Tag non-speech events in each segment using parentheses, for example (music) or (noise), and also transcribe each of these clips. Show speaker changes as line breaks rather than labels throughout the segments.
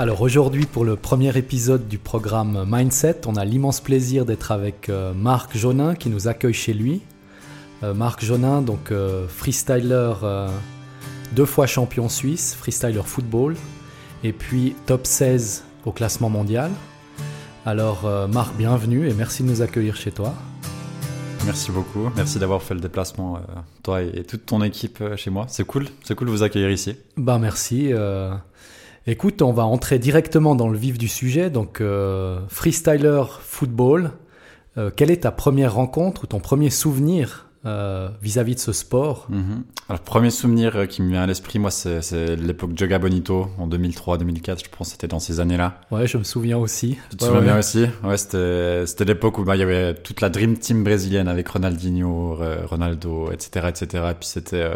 Alors aujourd'hui, pour le premier épisode du programme Mindset, on a l'immense plaisir d'être avec euh, Marc Jonin qui nous accueille chez lui. Euh, Marc Jonin, donc euh, freestyler, deux fois champion suisse, freestyler football, et puis top 16 au classement mondial. Alors Marc, bienvenue et merci de nous accueillir chez toi.
Merci beaucoup, merci d'avoir fait le déplacement, toi et, toute ton équipe chez moi. C'est cool, c'est cool de vous accueillir ici.
Bah merci. Écoute, on va entrer directement dans le vif du sujet. Donc, euh, freestyler football, euh, quelle est ta première rencontre ou ton premier souvenir euh, vis-à-vis de ce sport?
Mhm. Alors, premier souvenir qui me vient à l'esprit, moi, c'est l'époque Joga Bonito en 2003-2004. Je pense que c'était dans ces années-là.
Ouais, je me souviens aussi.
Tu te souviens aussi? Ouais, c'était l'époque où bah, il y avait toute la Dream Team brésilienne avec Ronaldinho, Ronaldo, etc., etc. Et puis c'était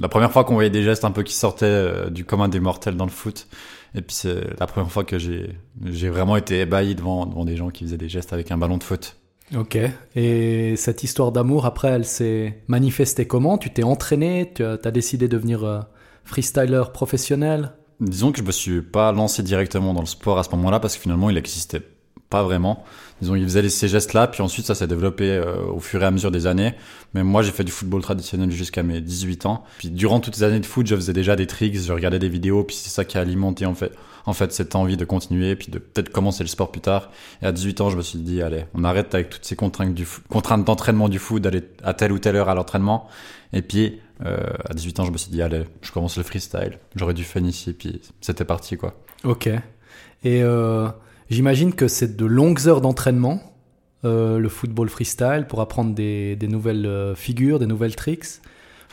la première fois qu'on voyait des gestes un peu qui sortaient euh, du commun des mortels dans le foot. Et puis c'est la première fois que j'ai j'ai vraiment été ébahi devant devant des gens qui faisaient des gestes avec un ballon de foot.
Ok. Et cette histoire d'amour, après, elle s'est manifestée comment? Tu t'es entraîné? Tu as, décidé de devenir euh, freestyler professionnel?
Disons que je me suis pas lancé directement dans le sport à ce moment-là parce que finalement il existait pas vraiment. Disons, il faisait ces gestes-là, puis ensuite ça s'est développé euh, au fur et à mesure des années. Mais moi, j'ai fait du football traditionnel jusqu'à mes 18 ans. Puis durant toutes ces années de foot, je faisais déjà des tricks, je regardais des vidéos, puis c'est ça qui a alimenté en fait, en fait cette envie de continuer, puis de peut-être commencer le sport plus tard. Et à 18 ans, je me suis dit, allez, on arrête avec toutes ces contraintes du contraintes d'entraînement du foot, d'aller à telle ou telle heure à l'entraînement. Et puis euh, à 18 ans, je me suis dit, allez, je commence le freestyle. J'aurais dû faire ici, puis c'était parti quoi.
Ok. Et euh, J'imagine que c'est de longues heures d'entraînement, euh, le football freestyle, pour apprendre des, nouvelles euh, figures, des nouvelles tricks.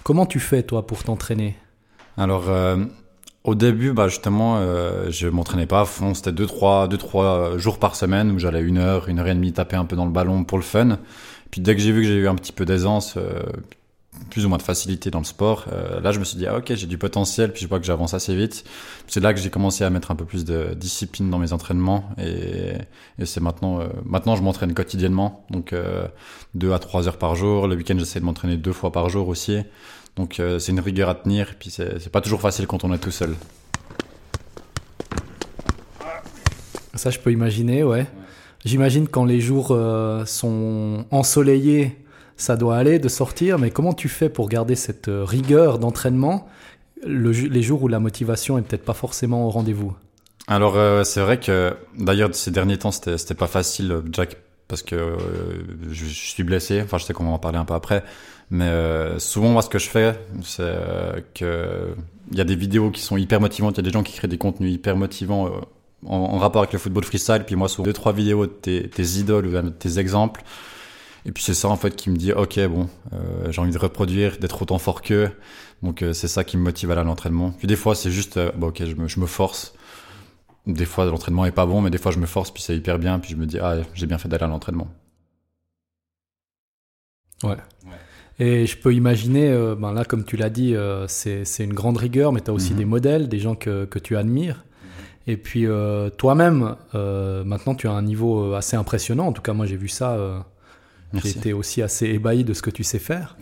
Comment tu fais, toi, pour t'entraîner?
Alors, euh, au début, bah, justement, euh, je m'entraînais pas à fond. C'était 2-3 deux, trois, jours par semaine où j'allais une heure, une heure et demie taper un peu dans le ballon pour le fun. Puis dès que j'ai vu que j'ai eu un petit peu d'aisance, plus ou moins de facilité dans le sport. Euh, là, je me suis dit, ah, ok, j'ai du potentiel, puis je vois que j'avance assez vite. C'est là que j'ai commencé à mettre un peu plus de discipline dans mes entraînements, et, et c'est maintenant, euh, maintenant, je m'entraîne quotidiennement, donc euh, deux à trois heures par jour. Le week-end, j'essaie de m'entraîner deux fois par jour aussi. Donc, euh, c'est une rigueur à tenir, puis c'est pas toujours facile quand on est tout seul.
Ça, je peux imaginer, ouais. J'imagine quand les jours sont ensoleillés ça doit aller de sortir, mais comment tu fais pour garder cette euh, rigueur d'entraînement les jours où la motivation est peut-être pas forcément au rendez-vous?
Alors euh, c'est vrai que d'ailleurs ces derniers temps c'était pas facile, euh, Jack, parce que je, suis blessé. Enfin je sais qu'on va en parler un peu après, mais souvent moi ce que je fais c'est que il y a des vidéos qui sont hyper motivantes, il y a des gens qui créent des contenus hyper motivants. En, rapport avec le football freestyle, puis moi sur deux trois vidéos de tes, tes idoles ou tes exemples, et puis c'est ça en fait qui me dit ok bon euh, j'ai envie de reproduire, d'être autant fort qu'eux. Donc euh, c'est ça qui me motive à l'entraînement. Puis des fois c'est juste euh, bon, ok je me, je me force. Des fois l'entraînement est pas bon mais des fois je me force puis c'est hyper bien puis je me dis ah j'ai bien fait d'aller à l'entraînement.
Ouais. Et je peux imaginer, ben là comme tu l'as dit, c'est une grande rigueur, mais tu as aussi mhm. des modèles, des gens que, que tu admires. Mhm. Et puis toi-même, maintenant tu as un niveau assez impressionnant, en tout cas moi j'ai vu ça j'ai été aussi assez ébahi de ce que tu sais faire.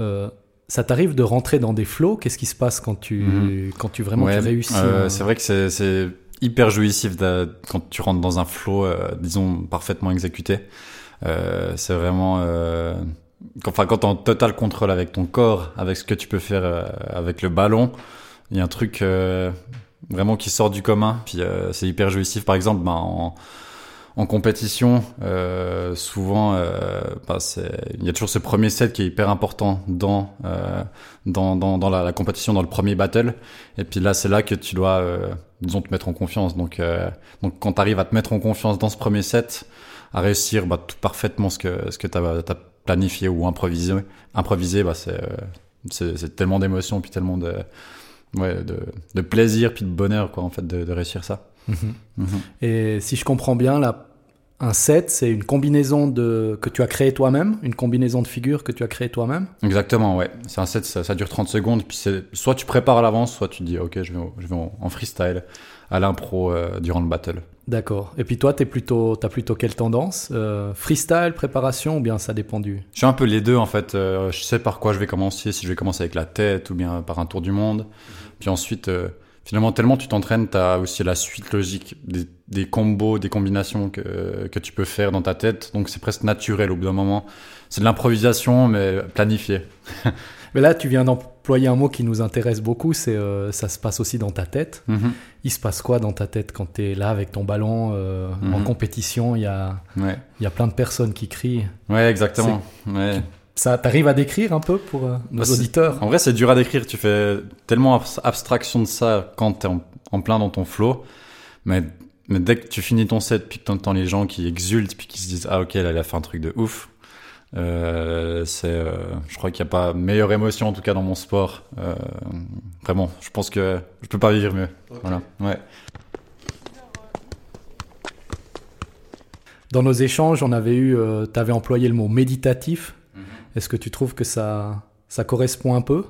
Euh, ça t'arrive de rentrer dans des flots? Qu'est-ce qui se passe quand tu, mhm. quand tu vraiment réussis
euh, C'est vrai que c'est hyper jouissif quand tu rentres dans un flow, euh, disons, parfaitement exécuté. c'est vraiment... enfin, quand tu es en total contrôle avec ton corps, avec ce que tu peux faire avec le ballon, il y a un truc vraiment qui sort du commun. Puis c'est hyper jouissif. Par exemple, ben, en en compétition, euh, souvent, euh, bah, il y a toujours ce premier set qui est hyper important dans euh, dans, dans, dans la, compétition, dans le premier battle. Et puis là, c'est là que tu dois, euh, disons, te mettre en confiance. Donc, euh, donc quand tu arrives à te mettre en confiance dans ce premier set, à réussir bah, tout parfaitement ce que ce que tu as, planifié ou improvisé, improvisé, bah, c'est c'est tellement d'émotions puis tellement de ouais de, de plaisir puis de bonheur quoi en fait de, de réussir ça.
Mhm. Mhm. Et si je comprends bien, là, un set, c'est une combinaison de que tu as créé toi-même, une combinaison de figures que tu as créé toi-même.
Exactement, ouais. C'est un set, ça, dure 30 secondes, puis c'est soit tu prépares à l'avance, soit tu dis ok, je vais, je vais en, freestyle à l'impro euh, durant le battle.
D'accord. Et puis toi, tu plutôt, as plutôt quelle tendance euh, Freestyle, préparation, ou bien ça dépend du?
Je suis un peu les deux en fait. Euh, je sais par quoi je vais commencer, si je vais commencer avec la tête ou bien par un tour du monde. Puis ensuite, finalement, tellement tu t'entraînes, tu as aussi la suite logique des, des, combos, des combinations que, que tu peux faire dans ta tête. Donc c'est presque naturel au bout d'un moment. C'est de l'improvisation, mais planifié. (laughs)
mais là, tu viens d'employer un mot qui nous intéresse beaucoup, c'est euh, ça se passe aussi dans ta tête.
Mm-hmm.
Il se passe quoi dans ta tête quand tu es là avec ton ballon euh, en
Mhm.
compétition? Il y a,
Ouais,
y a plein de personnes qui crient.
ouais exactement. Ouais.
Ça, t'arrives à décrire un peu pour euh, nos
Bah,
auditeurs
En vrai, c'est dur à décrire. Tu fais tellement abs- abstraction de ça quand t'es en, en plein dans ton flow. Mais, mais dès que tu finis ton set, puis que t'entends les gens qui exultent, puis qui se disent, ah, ok, là, il a fait un truc de ouf. Euh, c'est, euh, je crois qu'il n'y a pas meilleure émotion, en tout cas, dans mon sport. Euh, vraiment, je pense que je peux pas vivre mieux. Voilà. Ouais.
Dans nos échanges, on avait eu, euh, t'avais employé le mot méditatif. Est-ce que tu trouves que ça, ça correspond un peu?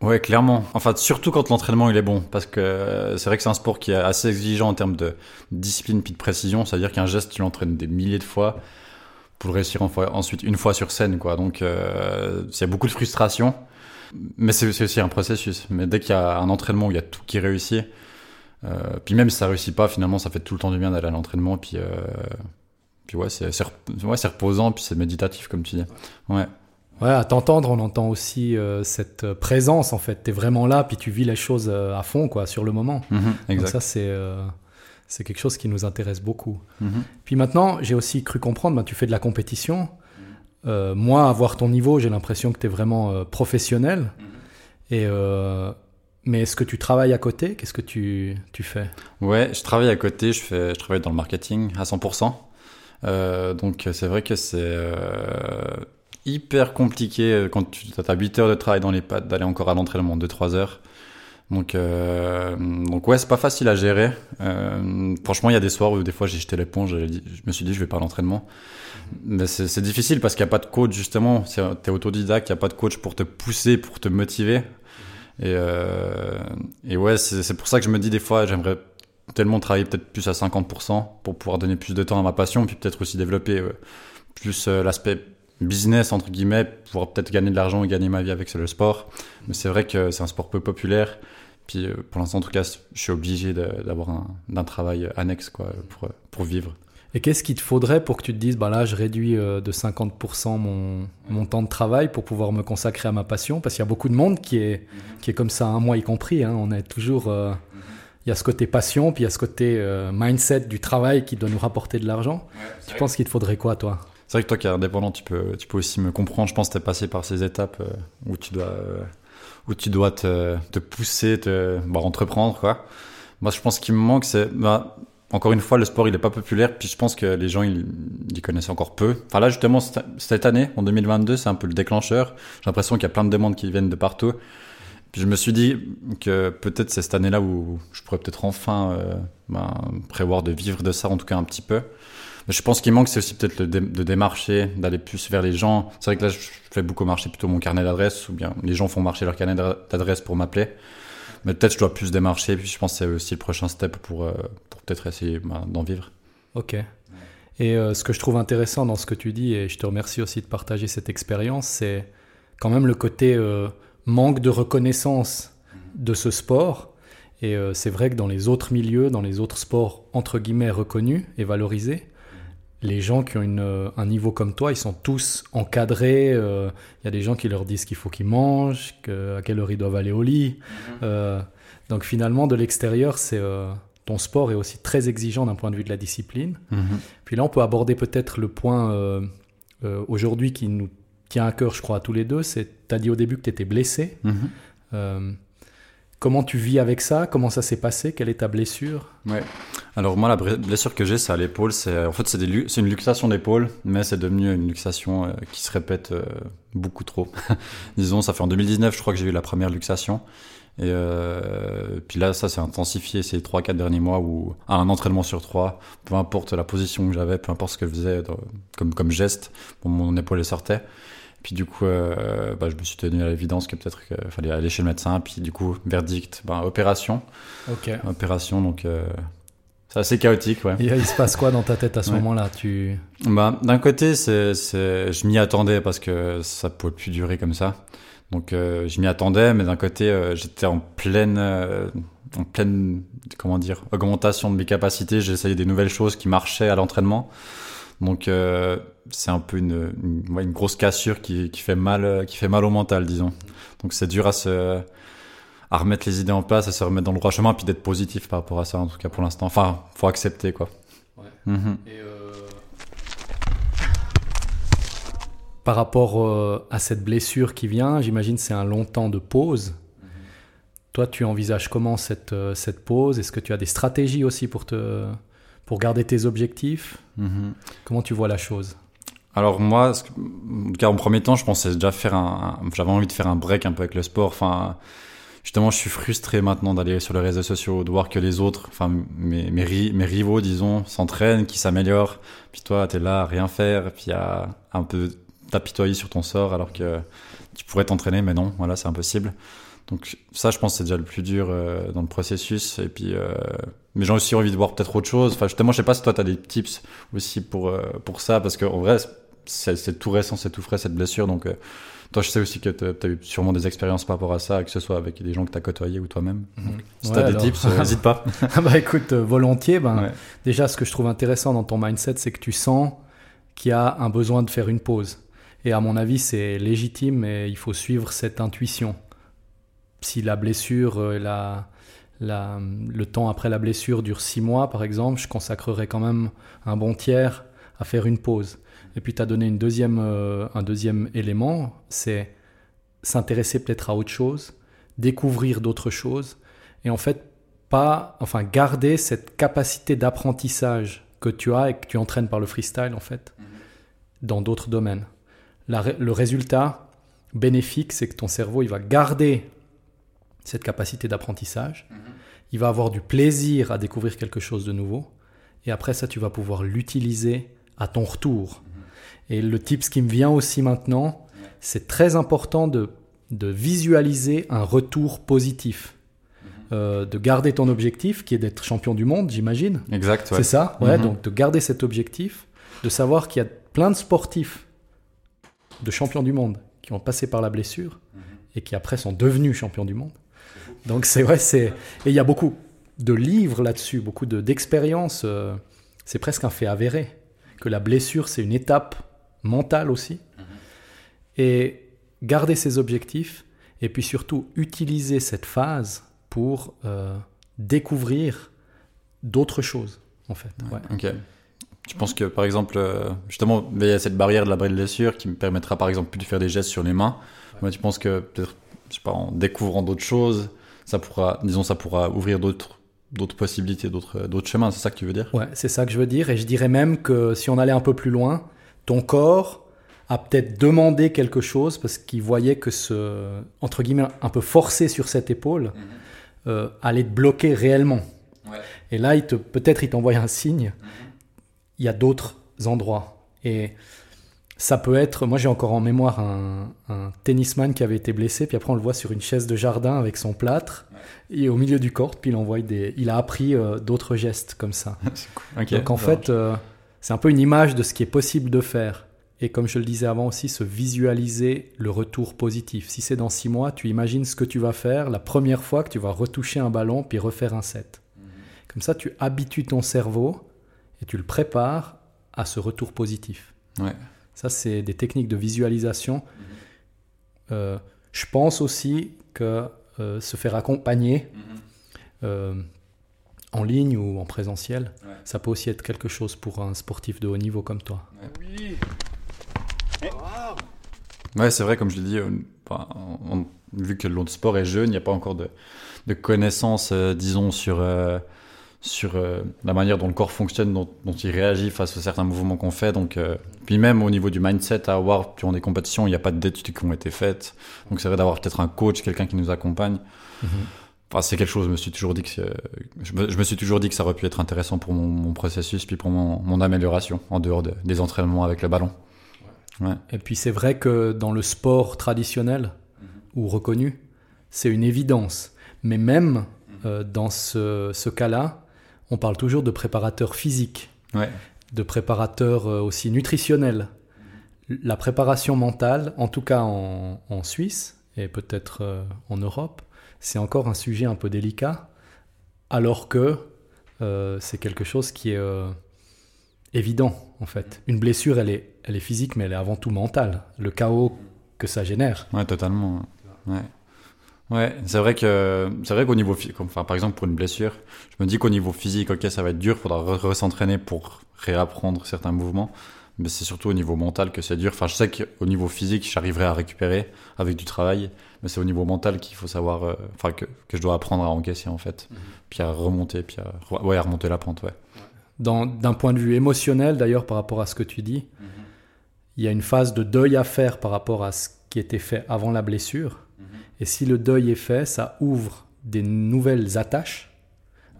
Ouais, clairement. Enfin, surtout quand l'entraînement il est bon, parce que euh, c'est vrai que c'est un sport qui est assez exigeant en termes de discipline puis de précision. C'est-à-dire qu'un geste, tu l'entraînes des milliers de fois pour le réussir ensuite une fois sur scène, quoi. Donc, euh, a beaucoup de frustration, mais c'est c'est aussi un processus. Mais dès qu'il y a un entraînement où il y a tout qui réussit, euh, puis même si ça réussit pas, finalement, ça fait tout le temps du bien d'aller à l'entraînement. Puis, euh, puis ouais, c'est c'est ouais, c'est reposant, puis c'est méditatif, comme tu dis. Ouais.
Ouais, à t'entendre, on entend aussi euh, cette euh, présence en fait. T'es vraiment là, puis tu vis les choses euh, à fond, quoi, sur le moment.
Mhm,
Donc
exact.
ça, c'est euh, c'est quelque chose qui nous intéresse beaucoup.
Mhm.
Puis maintenant, j'ai aussi cru comprendre, ben, tu fais de la compétition. Euh, moi, à voir ton niveau, j'ai l'impression que tu es vraiment euh, professionnel. Et, euh, mais est-ce que tu travailles à côté? Qu'est-ce que tu, tu fais?
Ouais, je travaille à côté, je, fais, je travaille dans le marketing à 100%. Euh, donc c'est vrai que c'est euh, hyper compliqué euh, quand tu as 8 heures de travail dans les pattes d'aller encore à l'entraînement, 2-3 heures. Donc, euh, donc ouais, c'est pas facile à gérer. Euh, franchement, il y a des soirs où des fois j'ai jeté l'éponge, dit- je me suis dit je vais pas à l'entraînement. Mais c'est difficile parce qu'il n'y a pas de coach justement, tu es autodidacte, il n'y a pas de coach pour te pousser, pour te motiver. Et, et ouais, c'est pour ça que je me dis des fois, j'aimerais tellement travailler peut-être plus à 50% pour pouvoir donner plus de temps à ma passion, puis peut-être aussi développer plus l'aspect business, entre guillemets, pouvoir peut-être gagner de l'argent et gagner ma vie avec le sport. Mais c'est vrai que c'est un sport peu populaire. Puis euh, pour l'instant, en tout cas, je suis obligé d'avoir un, d'un travail annexe quoi, pour, pour vivre.
Et qu'est-ce qu'il te faudrait pour que tu te dises, bah là, je réduis euh, de 50% mon, mon temps de travail pour pouvoir me consacrer à ma passion? Parce qu'il y a beaucoup de monde qui est, qui est comme ça, hein, moi y compris. hein. on est toujours. euh, il y a ce côté passion, puis il y a ce côté euh, mindset du travail qui doit nous rapporter de l'argent. tu penses qu'il te faudrait quoi, toi?
C'est vrai que toi qui es indépendant, tu peux, tu peux aussi me comprendre. Je pense que tu es passé par ces étapes euh, où tu dois, euh, où tu dois te, pousser, te, bah, entreprendre. Quoi. Moi, je pense qu'il me manque, c'est. Bah, encore une fois, le sport, il est pas populaire, puis je pense que les gens, ils, ils connaissent encore peu. Enfin là, justement, cette année, en 2022, c'est un peu le déclencheur. J'ai l'impression qu'il y a plein de demandes qui viennent de partout. Puis je me suis dit que peut-être c'est cette année-là où je pourrais peut-être enfin euh, ben, prévoir de vivre de ça, en tout cas un petit peu. Je pense qu'il manque, c'est aussi peut-être de démarcher, d'aller plus vers les gens. C'est vrai que là, je fais beaucoup marcher plutôt mon carnet d'adresses, ou bien les gens font marcher leur carnet d'a- d'adresses pour m'appeler. Mais peut-être je dois plus démarcher, puis je pense que c'est aussi le prochain step pour, euh, pour peut-être essayer ben, d'en vivre.
Ok. Et euh, ce que je trouve intéressant dans ce que tu dis, et je te remercie aussi de partager cette expérience, c'est quand même le côté euh, manque de reconnaissance de ce sport. Et c'est vrai que dans les autres milieux, dans les autres sports entre guillemets reconnus et valorisés, les gens qui ont une, euh, un niveau comme toi, ils sont tous encadrés. euh, Il y a des gens qui leur disent qu'il faut qu'ils mangent, que, à quelle heure ils doivent aller au lit. Euh, donc finalement, de l'extérieur, c'est euh, ton sport est aussi très exigeant d'un point de vue de la discipline. Puis là, on peut aborder peut-être le point aujourd'hui qui nous tient à cœur, je crois, à tous les deux. C'est, tu as dit au début que tu étais blessé.
Mhm.
Comment tu vis avec ça? Comment ça s'est passé? Quelle est ta blessure?
Ouais. Alors moi, la blessure que j'ai, c'est à l'épaule. C'est en fait c'est des une luxation d'épaule, mais c'est devenu une luxation euh, qui se répète euh, beaucoup trop. (laughs) Disons, ça fait en 2019, je crois que j'ai eu la première luxation. Et euh, puis là, ça s'est intensifié ces 3-4 derniers mois où à un entraînement sur trois, peu importe la position que j'avais, peu importe ce que je faisais dans- comme, comme geste, bon, mon épaule sortait. Puis du coup, bah, je me suis tenu à l'évidence que peut-être qu'il fallait aller chez le médecin. Puis du coup, verdict, bah, opération.
Ok.
Opération, donc c'est assez chaotique, ouais.
Et il se passe quoi dans ta tête à ce
Ouais.
moment-là Tu
Bah, d'un côté, c'est, c'est, je m'y attendais parce que ça pouvait plus durer comme ça. Donc, euh, je m'y attendais, mais d'un côté, euh, j'étais en pleine, euh, en pleine, comment dire, augmentation de mes capacités. J'ai essayé des nouvelles choses qui marchaient à l'entraînement. Donc c'est un peu une, une, grosse cassure qui, qui, fait mal, qui fait mal au mental, disons. Donc c'est dur à se à remettre les idées en place, à se remettre dans le droit chemin, puis d'être positif par rapport à ça, en tout cas pour l'instant. Enfin, faut accepter quoi. Ouais.
Mhm. Et euh... Par rapport euh, à cette blessure qui vient, j'imagine c'est un long temps de pause. Mhm. Toi, tu envisages comment cette, euh, cette pause? Est-ce que tu as des stratégies aussi pour te pour garder tes objectifs? Mhm. Comment tu vois la chose?
Alors moi, en, cas, en premier temps, je pensais déjà faire un, j'avais envie de faire un break un peu avec le sport. Enfin, justement, je suis frustré maintenant d'aller sur les réseaux sociaux, de voir que les autres, enfin mes, mes, rivaux, disons, s'entraînent, qui s'améliorent. Puis toi, t'es là à rien faire, puis à un peu t'apitoyer sur ton sort, alors que tu pourrais t'entraîner, mais non, voilà, c'est impossible. Donc ça, je pense, c'est déjà le plus dur euh, dans le processus. Et puis, euh, mais j'ai aussi envie de voir peut-être autre chose. Enfin, justement, je sais pas si toi, tu as des tips aussi pour euh, pour ça, parce qu'en vrai, c'est tout récent, c'est tout frais cette blessure. Donc, toi, je sais aussi que tu as, eu sûrement des expériences par rapport à ça, que ce soit avec des gens que tu as côtoyés ou toi-même. Mhm. Si tu as des tips, n'hésite pas. (laughs)
Ah bah écoute, volontiers. Ben, Déjà, ce que je trouve intéressant dans ton mindset, c'est que tu sens qu'il y a un besoin de faire une pause. Et à mon avis, c'est légitime et il faut suivre cette intuition si la blessure, euh, la, la, le temps après la blessure dure six mois, par exemple, je consacrerai quand même un bon tiers à faire une pause. Et puis tu as donné une deuxième, euh, un deuxième élément, c'est s'intéresser peut-être à autre chose, découvrir d'autres choses, et en fait pas, enfin garder cette capacité d'apprentissage que tu as et que tu entraînes par le freestyle en fait, mhm. dans d'autres domaines. le résultat bénéfique, c'est que ton cerveau il va garder cette capacité d'apprentissage. Mhm. Il va avoir du plaisir à découvrir quelque chose de nouveau. Et après ça, tu vas pouvoir l'utiliser à ton retour. Mhm. Et le tip, ce qui me vient aussi maintenant, c'est très important de, de, visualiser un retour positif. Mhm. Euh, de garder ton objectif, qui est d'être champion du monde, j'imagine.
Exact.
C'est ça, ouais. Donc de garder cet objectif, de savoir qu'il y a plein de sportifs, de champions du monde, qui ont passé par la blessure et qui après sont devenus champions du monde. Donc c'est vrai, c'est et il y a beaucoup de livres là-dessus, beaucoup d'expériences. Euh, c'est presque un fait avéré que la blessure c'est une étape mentale aussi. Mm-hmm. Et garder ses objectifs et puis surtout utiliser cette phase pour euh, découvrir d'autres choses en fait.
Ok. Tu penses que par exemple, euh, justement, il y a cette barrière de la blessure qui me permettra par exemple plus de faire des gestes sur les mains. Moi, tu penses que peut-être, je sais pas, en découvrant d'autres choses, ça pourra, disons, ça pourra ouvrir d'autres d'autres possibilités, d'autres d'autres chemins. C'est ça que tu veux dire?
Ouais, c'est ça que je veux dire. Et je dirais même que si on allait un peu plus loin, ton corps a peut-être demandé quelque chose parce qu'il voyait que ce entre guillemets un peu forcé sur cette épaule mhm. euh, allait te bloquer réellement. Ouais. Et là, il te peut-être il t'envoie un signe. Mhm. Il y a d'autres endroits et ça peut être, moi j'ai encore en mémoire un, tennisman qui avait été blessé, puis après on le voit sur une chaise de jardin avec son plâtre, et au milieu du court, puis il envoie des, il a appris euh, d'autres gestes comme ça. (laughs) Donc en fait, euh, c'est un peu une image de ce qui est possible de faire. Et comme je le disais avant aussi, se visualiser le retour positif. Si c'est dans six mois, tu imagines ce que tu vas faire la première fois que tu vas retoucher un ballon puis refaire un set. Mhm. Comme ça, tu habitues ton cerveau et tu le prépares à ce retour positif.
Ouais.
Ça, c'est des techniques de visualisation. Mhm. Euh, je pense aussi que euh, se faire accompagner mhm. euh, en ligne ou en présentiel, ça peut aussi être quelque chose pour un sportif de haut niveau comme toi.
Oui. Ouais, c'est vrai, comme je l'ai dit, vu que le sport est jeune, il n'y a pas encore de, de connaissances, disons, sur sur euh, la manière dont le corps fonctionne, dont, il réagit face à certains mouvements qu'on fait. Donc, euh, puis même au niveau du mindset à avoir durant des compétitions, il n'y a pas d'études qui ont été faites. Donc c'est vrai d'avoir peut-être un coach, quelqu'un qui nous accompagne. Mm-hmm. Enfin, c'est quelque chose. Je me suis toujours dit que je me, suis toujours dit que ça aurait pu être intéressant pour mon, processus puis pour mon, amélioration en dehors des entraînements avec le ballon.
Ouais. Et puis c'est vrai que dans le sport traditionnel mm-hmm. ou reconnu, c'est une évidence. Mais même mm-hmm. euh, dans ce, ce cas-là, on parle toujours de préparateur physique, de préparateur euh, aussi nutritionnel. La préparation mentale, en tout cas en, Suisse et peut-être euh, en Europe, c'est encore un sujet un peu délicat alors que euh, c'est quelque chose qui est euh, évident en fait. Une blessure, elle est, elle est physique, mais elle est avant tout mentale. Le chaos que ça génère.
Ouais, totalement. Ouais. Ouais, c'est vrai que c'est vrai qu'au niveau enfin par exemple pour une blessure, je me dis qu'au niveau physique, ok, ça va être dur, faudra re-s'entraîner pour réapprendre certains mouvements, mais c'est surtout au niveau mental que c'est dur. Enfin, je sais qu'au niveau physique, j'arriverai à récupérer avec du travail, mais c'est au niveau mental qu'il faut savoir, euh, enfin que, que, je dois apprendre à encaisser en fait, mhm. puis à remonter, puis à, ouais, à remonter la pente, ouais.
D'un point de vue émotionnel, d'ailleurs, par rapport à ce que tu dis, mhm. il y a une phase de deuil à faire par rapport à ce qui était fait avant la blessure et si le deuil est fait, ça ouvre des nouvelles attaches,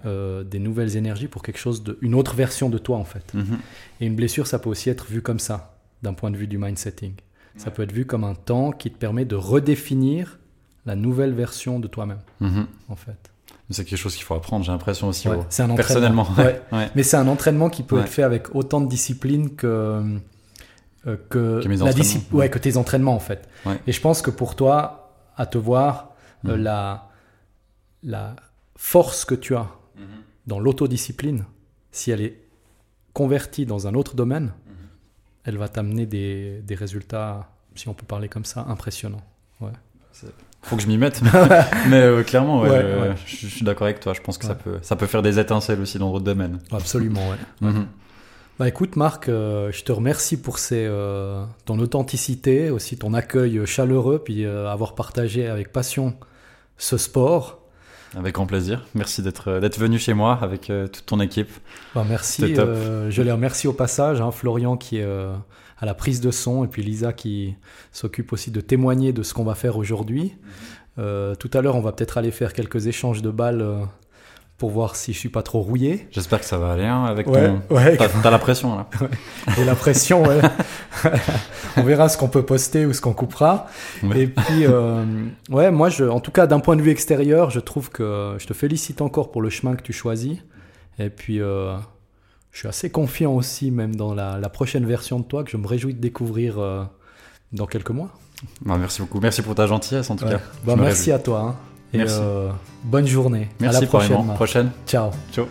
euh, des nouvelles énergies pour quelque chose de, une autre version de toi en fait. Mhm. Et une blessure, ça peut aussi être vu comme ça, d'un point de vue du mindsetting. Ça peut être vu comme un temps qui te permet de redéfinir la nouvelle version de toi-même, mhm. en fait.
C'est quelque chose qu'il faut apprendre, j'ai l'impression aussi.
c'est un personnellement. Mais c'est un entraînement qui peut être fait avec autant de discipline que, euh, que,
que,
ouais, que tes entraînements en fait. Et je pense que pour toi, à te voir euh, mhm. la, la force que tu as mhm. dans l'autodiscipline, si elle est convertie dans un autre domaine, mhm. elle va t'amener des, des, résultats, si on peut parler comme ça, impressionnants. Ouais.
Faut que je m'y mette, (laughs) mais euh, clairement, ouais, Je, suis d'accord avec toi. Je pense que ça peut, ça peut faire des étincelles aussi dans d'autres domaines.
Absolument, ouais. Bah écoute Marc, euh, je te remercie pour ces, euh, ton authenticité, aussi ton accueil chaleureux, puis euh, avoir partagé avec passion ce sport.
Avec grand plaisir. Merci d'être d'être venu chez moi avec toute ton équipe.
Bah merci. je les remercie au passage. Hein, Florian qui est à la prise de son et puis Lisa qui s'occupe aussi de témoigner de ce qu'on va faire aujourd'hui. Mhm. tout à l'heure, on va peut-être aller faire quelques échanges de balles pour voir si je suis pas trop rouillé.
J'espère que ça va aller hein, avec ton. Ouais, T'as la pression là. (laughs)
Et la pression, ouais. (laughs) On verra ce qu'on peut poster ou ce qu'on coupera. Et puis, euh, ouais, moi, je, en tout cas, d'un point de vue extérieur, je trouve que je te félicite encore pour le chemin que tu choisis. Et puis, euh, je suis assez confiant aussi, même dans la, prochaine version de toi, que je me réjouis de découvrir euh, dans quelques mois.
Bah, merci beaucoup. Merci pour ta gentillesse en tout cas.
Bah, merci à toi. Hein. Et Merci. Euh, bonne journée.
Merci, à la prochaine. prochaine.
Ciao.
Ciao.